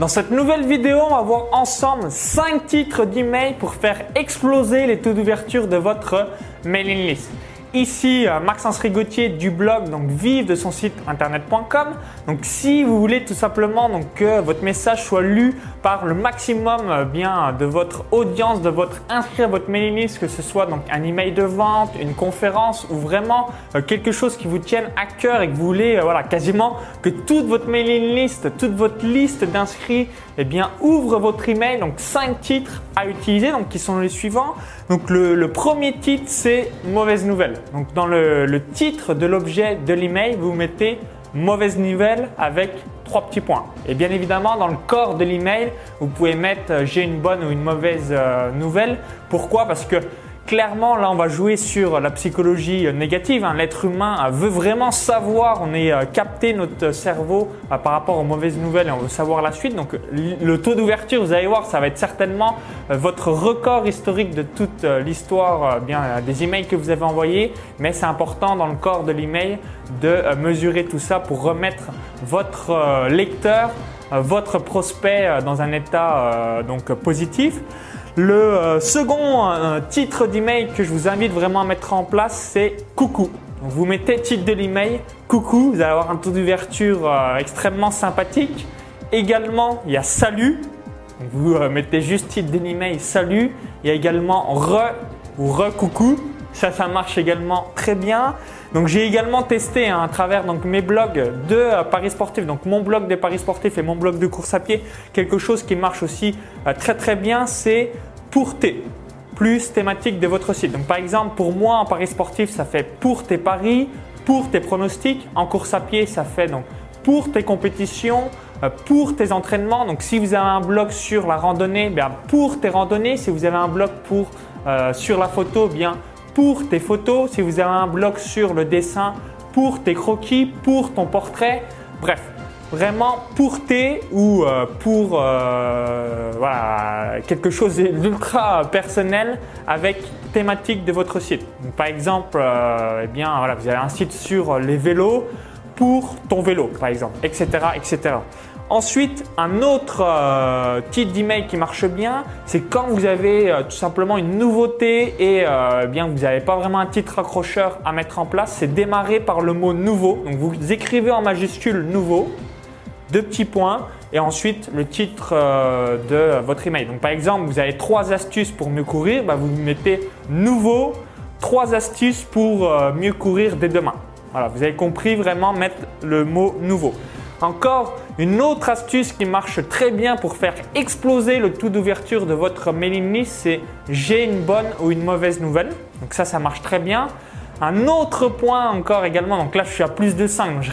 Dans cette nouvelle vidéo, on va voir ensemble 5 titres d'email pour faire exploser les taux d'ouverture de votre mailing list. Ici, euh, Maxence Rigotier du blog donc vive de son site internet.com. Donc si vous voulez tout simplement donc que votre message soit lu par le maximum euh, bien de votre audience, de votre inscrit à votre mailing list, que ce soit donc un email de vente, une conférence ou vraiment euh, quelque chose qui vous tienne à cœur et que vous voulez voilà quasiment que toute votre mailing list, toute votre liste d'inscrits eh bien ouvre votre email. Donc cinq titres à utiliser donc qui sont les suivants. Donc le, le premier titre c'est mauvaise nouvelle. Donc dans le, titre de l'objet de l'email, vous mettez mauvaise nouvelle avec trois petits points. Et bien évidemment, dans le corps de l'email, vous pouvez mettre euh, j'ai une bonne ou une mauvaise euh, nouvelle. Pourquoi? Parce que clairement, là, on va jouer sur la psychologie négative. Hein. L'être humain veut vraiment savoir, on est euh, capté notre cerveau euh, par rapport aux mauvaises nouvelles et on veut savoir la suite. Donc, le taux d'ouverture, vous allez voir, ça va être certainement euh, votre record historique de toute l'histoire des emails que vous avez envoyés. Mais c'est important dans le corps de l'email de mesurer tout ça pour remettre votre lecteur, votre prospect dans un état donc positif. Le euh, second euh, titre d'email que je vous invite vraiment à mettre en place, c'est coucou. vous mettez titre de l'email, coucou, vous allez avoir un taux d'ouverture euh, extrêmement sympathique. Également, il y a salut. Vous mettez juste titre de l'email, salut. Il y a également re ou re coucou. Ça, ça marche également très bien. Donc j'ai également testé hein, à travers donc, mes blogs de euh, Paris Sportif, donc mon blog de Paris Sportif et mon blog de course à pied, quelque chose qui marche aussi euh, très très bien, c'est pour tes plus thématique de votre site. Donc par exemple pour moi en Paris Sportif, ça fait pour tes paris, pour tes pronostics. En course à pied, ça fait donc pour tes compétitions, euh, pour tes entraînements. Donc si vous avez un blog sur la randonnée, bien pour tes randonnées. Si vous avez un blog pour sur la photo, bien pour tes photos, si vous avez un blog sur le dessin, pour tes croquis, pour ton portrait, bref, vraiment pour tes ou euh, pour euh, quelque chose d'ultra personnel avec thématique de votre site. par exemple, euh, eh bien, voilà, vous avez un site sur les vélos pour ton vélo, par exemple, etc., etc. Ensuite, un autre euh, type d'email qui marche bien, c'est quand vous avez euh, tout simplement une nouveauté et euh, bien vous n'avez pas vraiment un titre accrocheur à mettre en place, c'est démarrer par le mot nouveau. Donc vous écrivez en majuscule nouveau, deux petits points et ensuite le titre de votre email. Donc par exemple, vous avez trois astuces pour mieux courir, bah, vous mettez nouveau, trois astuces pour mieux courir dès demain. Voilà, vous avez compris vraiment mettre le mot nouveau. Encore une autre astuce qui marche très bien pour faire exploser le taux d'ouverture de votre mailing list, c'est j'ai une bonne ou une mauvaise nouvelle. Donc ça, ça marche très bien. Un autre point encore également, donc là je suis à plus de 5, je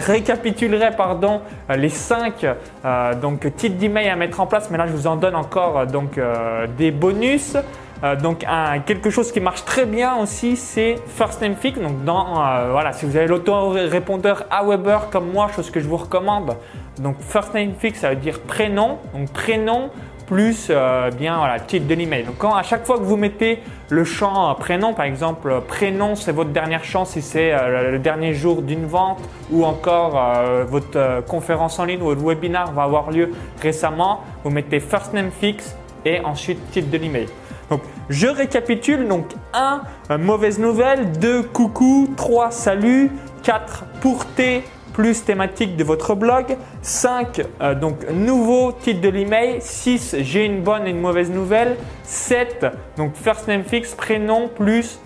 récapitulerai pardon, les 5 euh, donc, titres d'email à mettre en place, mais là je vous en donne encore donc, euh, des bonus. Euh, donc quelque chose qui marche très bien aussi, c'est First Name Fix. Donc dans, euh, voilà, si vous avez l'auto-répondeur Aweber comme moi, chose que je vous recommande. Donc First Name Fix, ça veut dire prénom. Donc prénom plus euh, bien voilà, titre de l'email. Donc à chaque fois que vous mettez le champ prénom, par exemple prénom c'est votre dernière chance si c'est le dernier jour d'une vente ou encore votre conférence en ligne ou votre webinar va avoir lieu récemment, vous mettez First Name Fix et ensuite titre de l'email. Donc, je récapitule. Donc, 1, mauvaise nouvelle. 2, coucou. 3, salut. 4, pour T plus thématique de votre blog. 5, euh, donc nouveau titre de l'email. 6, j'ai une bonne et une mauvaise nouvelle. 7, donc first name fix, prénom plus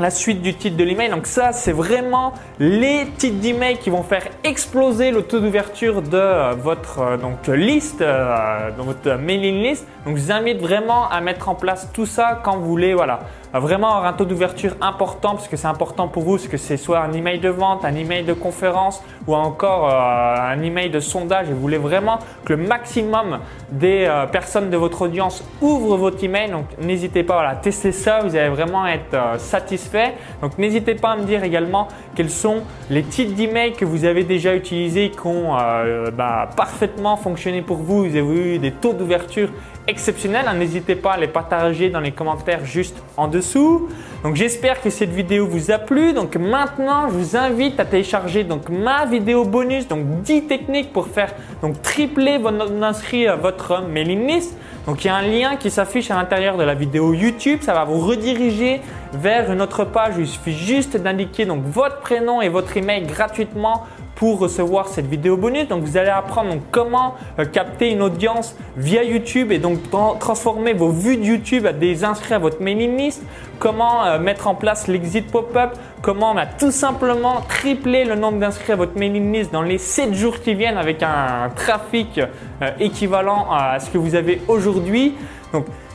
la suite du titre de l'email. Donc ça, c'est vraiment les titres d'email qui vont faire exploser le taux d'ouverture de euh, votre euh, liste, euh, de votre mailing list. Donc je vous invite vraiment à mettre en place tout ça quand vous voulez voilà, vraiment avoir un taux d'ouverture important parce que c'est important pour vous, parce que c'est soit un email de vente, un email de conférence ou encore un email de sondage et vous voulez vraiment que le maximum des personnes de votre audience ouvrent votre email. Donc n'hésitez pas à tester ça, vous allez vraiment être satisfait donc n'hésitez pas à me dire également quels sont les types d'emails que vous avez déjà utilisés qui ont euh, bah, parfaitement fonctionné pour vous. Vous avez eu des taux d'ouverture exceptionnels. N'hésitez pas à les partager dans les commentaires juste en dessous. Donc j'espère que cette vidéo vous a plu. Donc maintenant, je vous invite à télécharger donc ma vidéo bonus, donc 10 techniques pour faire donc tripler votre inscrit à votre mailing list. Donc il y a un lien qui s'affiche à l'intérieur de la vidéo YouTube, ça va vous rediriger vers une autre page il suffit juste d'indiquer donc votre prénom et votre email gratuitement pour recevoir cette vidéo bonus. Donc vous allez apprendre comment euh, capter une audience via YouTube et donc transformer vos vues de YouTube à des inscrits à votre mailing list, comment euh, mettre en place l'exit pop-up, comment tout simplement tripler le nombre d'inscrits à votre mailing list dans les 7 jours qui viennent avec un trafic euh, équivalent à ce que vous avez aujourd'hui.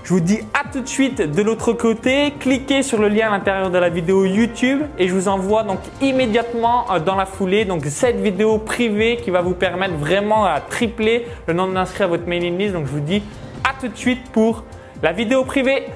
Je vous dis à tout de suite de l'autre côté. Cliquez sur le lien à l'intérieur de la vidéo YouTube et je vous envoie donc immédiatement euh, dans la foulée donc cette vidéo privée qui va vous permettre vraiment à tripler le nombre d'inscrits à votre mailing list. Donc je vous dis à tout de suite pour la vidéo privée.